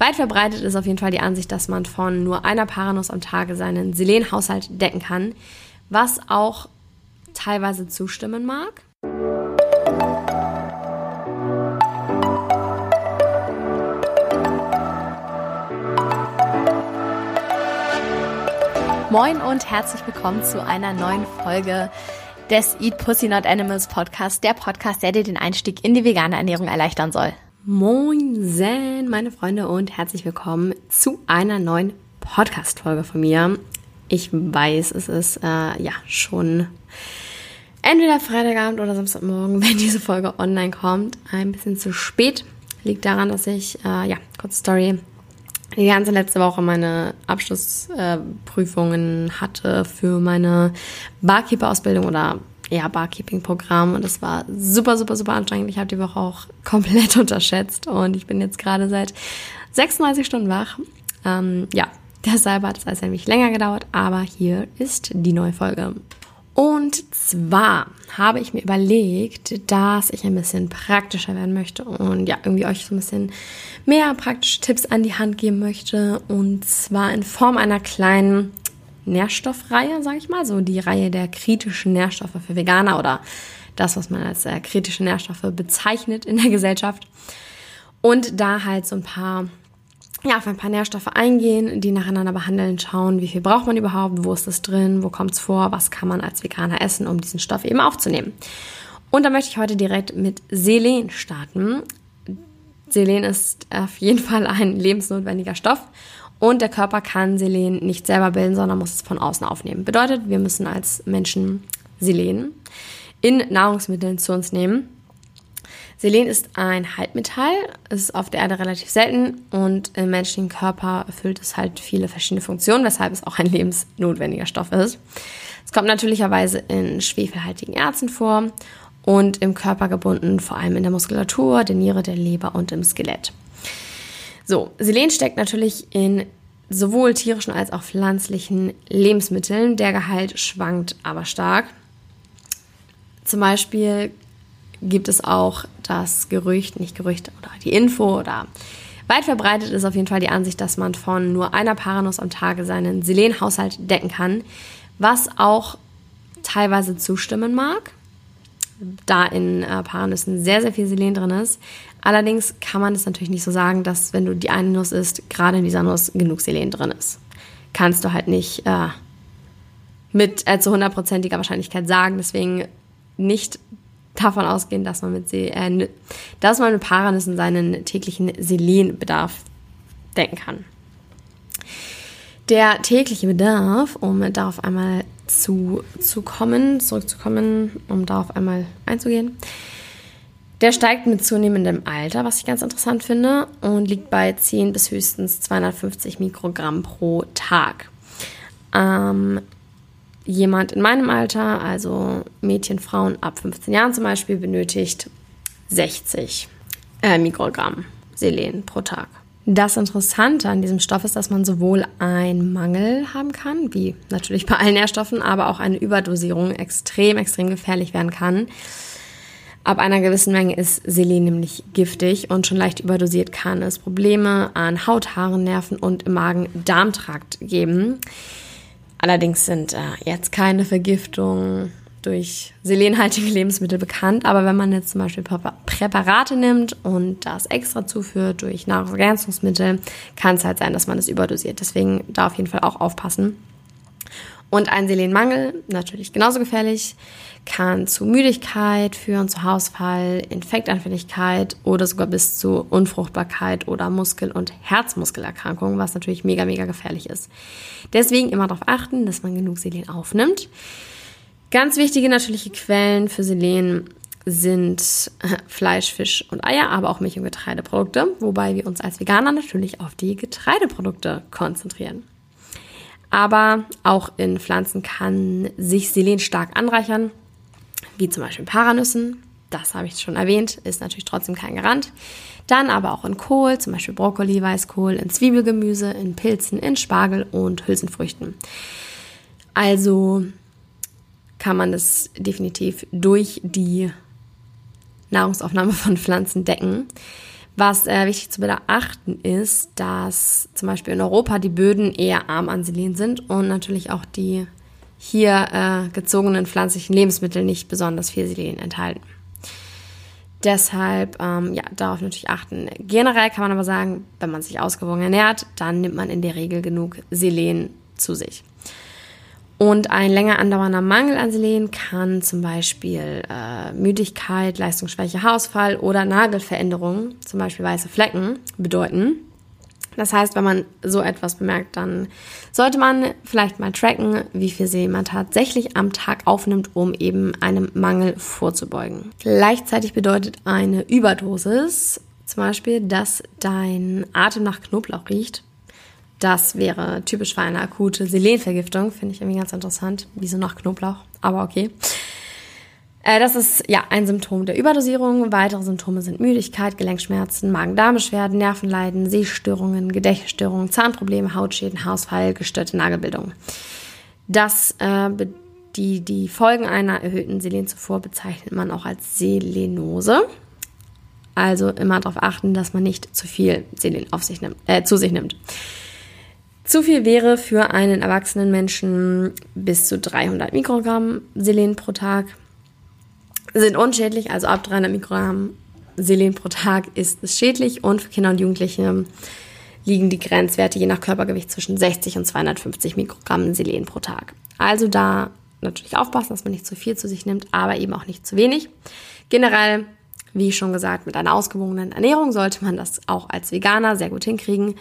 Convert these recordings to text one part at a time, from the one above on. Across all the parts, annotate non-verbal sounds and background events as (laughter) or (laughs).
Weit verbreitet ist auf jeden Fall die Ansicht, dass man von nur einer Paranuss am Tage seinen Selenhaushalt decken kann, was auch teilweise zustimmen mag. Moin und herzlich willkommen zu einer neuen Folge des Eat Pussy Not Animals Podcast, der Podcast, der dir den Einstieg in die vegane Ernährung erleichtern soll. Moin, meine Freunde und herzlich willkommen zu einer neuen Podcast-Folge von mir. Ich weiß, es ist äh, ja schon entweder Freitagabend oder Samstagmorgen, (laughs) wenn diese Folge online kommt. Ein bisschen zu spät. Liegt daran, dass ich, äh, ja, kurze Story, die ganze letzte Woche meine Abschlussprüfungen äh, hatte für meine Barkeeper-Ausbildung oder ja, Barkeeping-Programm und es war super, super, super anstrengend. Ich habe die Woche auch (laughs) komplett unterschätzt und ich bin jetzt gerade seit 36 Stunden wach. Ähm, ja, deshalb hat es also ein wenig länger gedauert, aber hier ist die neue Folge. Und zwar habe ich mir überlegt, dass ich ein bisschen praktischer werden möchte und ja, irgendwie euch so ein bisschen mehr praktische Tipps an die Hand geben möchte. Und zwar in Form einer kleinen Nährstoffreihe, sage ich mal, so die Reihe der kritischen Nährstoffe für Veganer oder das, was man als äh, kritische Nährstoffe bezeichnet in der Gesellschaft. Und da halt so ein paar, ja, auf ein paar Nährstoffe eingehen, die nacheinander behandeln, schauen, wie viel braucht man überhaupt, wo ist das drin, wo kommt es vor, was kann man als Veganer essen, um diesen Stoff eben aufzunehmen. Und da möchte ich heute direkt mit Selen starten. Selen ist auf jeden Fall ein lebensnotwendiger Stoff und der Körper kann Selen nicht selber bilden, sondern muss es von außen aufnehmen. Bedeutet, wir müssen als Menschen Selen in Nahrungsmitteln zu uns nehmen. Selen ist ein Halbmetall, ist auf der Erde relativ selten und im menschlichen Körper erfüllt es halt viele verschiedene Funktionen, weshalb es auch ein (laughs) lebensnotwendiger Stoff ist. Es kommt natürlicherweise in schwefelhaltigen Erzen vor und im Körper gebunden, vor allem in der Muskulatur, der Niere, der Leber und im Skelett. So, Selen steckt natürlich in sowohl tierischen als auch pflanzlichen Lebensmitteln. Der Gehalt schwankt aber stark. Zum Beispiel gibt es auch das Gerücht, nicht Gerücht oder die Info oder weit verbreitet ist auf jeden Fall die Ansicht, dass man von nur einer Paranuss am Tage seinen Selenhaushalt decken kann, was auch teilweise zustimmen mag da in äh, Paranüssen sehr, sehr viel Selen drin ist. Allerdings kann man es natürlich nicht so sagen, dass wenn du die eine Nuss isst, gerade in dieser Nuss genug Selen drin ist. Kannst du halt nicht äh, mit äh, zu hundertprozentiger Wahrscheinlichkeit sagen. Deswegen nicht davon ausgehen, dass man mit, Se äh, dass man mit Paranüssen seinen täglichen Selenbedarf decken kann. Der tägliche Bedarf, um darauf einmal zu, zu kommen, zurückzukommen, um darauf einmal einzugehen. Der steigt mit zunehmendem Alter, was ich ganz interessant finde, und liegt bei 10 bis höchstens 250 Mikrogramm pro Tag. Ähm, jemand in meinem Alter, also Mädchen, Frauen ab 15 Jahren zum Beispiel, benötigt 60 äh, Mikrogramm Selen pro Tag. Das Interessante an diesem Stoff ist, dass man sowohl einen Mangel haben kann, wie natürlich bei allen Nährstoffen, aber auch eine Überdosierung extrem, extrem gefährlich werden kann. Ab einer gewissen Menge ist Selen nämlich giftig und schon leicht überdosiert kann es Probleme an Haut, Haaren, Nerven und im Magen-Darm-Trakt geben. Allerdings sind äh, jetzt keine Vergiftungen durch selenhaltige Lebensmittel bekannt. Aber wenn man jetzt zum Beispiel Präparate nimmt und das extra zuführt durch Nahrungsergänzungsmittel, kann es halt sein, dass man es überdosiert. Deswegen da auf jeden Fall auch aufpassen. Und ein Selenmangel, natürlich genauso gefährlich, kann zu Müdigkeit führen, zu Hausfall, Infektanfälligkeit oder sogar bis zu Unfruchtbarkeit oder Muskel- und Herzmuskelerkrankungen, was natürlich mega, mega gefährlich ist. Deswegen immer darauf achten, dass man genug Selen aufnimmt. Ganz wichtige natürliche Quellen für Selen sind äh, Fleisch, Fisch und Eier, aber auch Milch- und Getreideprodukte, wobei wir uns als Veganer natürlich auf die Getreideprodukte konzentrieren. Aber auch in Pflanzen kann sich Selen stark anreichern, wie zum Beispiel Paranüssen. Das habe ich schon erwähnt, ist natürlich trotzdem kein Garant. Dann aber auch in Kohl, zum Beispiel Brokkoli, Weißkohl, in Zwiebelgemüse, in Pilzen, in Spargel und Hülsenfrüchten. Also kann man das definitiv durch die Nahrungsaufnahme von Pflanzen decken. Was äh, wichtig zu beachten ist, dass zum Beispiel in Europa die Böden eher arm an Selen sind und natürlich auch die hier äh, gezogenen pflanzlichen Lebensmittel nicht besonders viel Selen enthalten. Deshalb, ähm, ja, darauf natürlich achten. Generell kann man aber sagen, wenn man sich ausgewogen ernährt, dann nimmt man in der Regel genug Selen zu sich. Und ein länger andauernder Mangel an Selen kann zum Beispiel äh, Müdigkeit, Leistungsschwäche, Haarausfall oder Nagelveränderungen, zum Beispiel weiße Flecken, bedeuten. Das heißt, wenn man so etwas bemerkt, dann sollte man vielleicht mal tracken, wie viel Selen man tatsächlich am Tag aufnimmt, um eben einem Mangel vorzubeugen. Gleichzeitig bedeutet eine Überdosis zum Beispiel, dass dein Atem nach Knoblauch riecht das wäre typisch für eine akute Selenvergiftung. Finde ich irgendwie ganz interessant. Wieso nach Knoblauch? Aber okay. Äh, das ist ja ein Symptom der Überdosierung. Weitere Symptome sind Müdigkeit, Gelenkschmerzen, Magen-Darm-Beschwerden, Nervenleiden, Sehstörungen, Gedächtnisstörungen, Zahnprobleme, Hautschäden, Haarausfall, gestörte Nagelbildung. Das, äh, die, die Folgen einer erhöhten Selenzufuhr bezeichnet man auch als Selenose. Also immer darauf achten, dass man nicht zu viel Selen auf sich nimmt, äh, zu sich nimmt. Zu viel wäre für einen erwachsenen Menschen bis zu 300 Mikrogramm Selen pro Tag. Sind unschädlich, also ab 300 Mikrogramm Selen pro Tag ist es schädlich und für Kinder und Jugendliche liegen die Grenzwerte je nach Körpergewicht zwischen 60 und 250 Mikrogramm Selen pro Tag. Also da natürlich aufpassen, dass man nicht zu viel zu sich nimmt, aber eben auch nicht zu wenig. Generell, wie schon gesagt, mit einer ausgewogenen Ernährung sollte man das auch als Veganer sehr gut hinkriegen.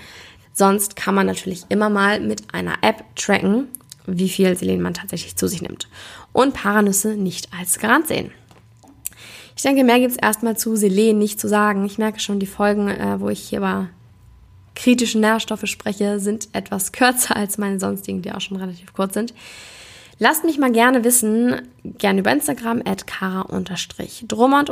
Sonst kann man natürlich immer mal mit einer App tracken, wie viel Selen man tatsächlich zu sich nimmt. Und Paranüsse nicht als Garant sehen. Ich denke, mehr gibt es erstmal zu Selen nicht zu sagen. Ich merke schon, die Folgen, äh, wo ich hier über kritische Nährstoffe spreche, sind etwas kürzer (laughs) als meine sonstigen, die auch schon relativ kurz sind. Lasst mich mal gerne wissen, gerne über Instagram, at kara-drummond-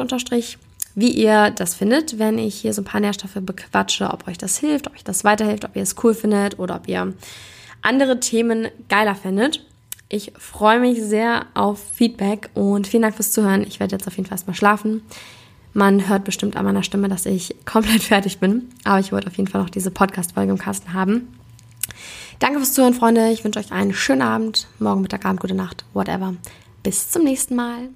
wie ihr das findet, wenn ich hier so ein paar Nährstoffe bequatsche, ob euch das hilft, ob euch das weiterhilft, ob ihr es cool findet oder ob ihr andere Themen geiler findet. Ich freue mich sehr auf Feedback und vielen Dank fürs Zuhören. Ich werde jetzt auf jeden Fall erstmal schlafen. Man hört bestimmt an meiner Stimme, dass ich (laughs) komplett fertig bin. Aber ich wollte auf jeden Fall noch diese Podcast-Folge im Kasten haben. Danke fürs Zuhören, Freunde. Ich wünsche euch einen schönen Abend, morgen, Mittag, Abend, gute Nacht, whatever. Bis zum nächsten Mal.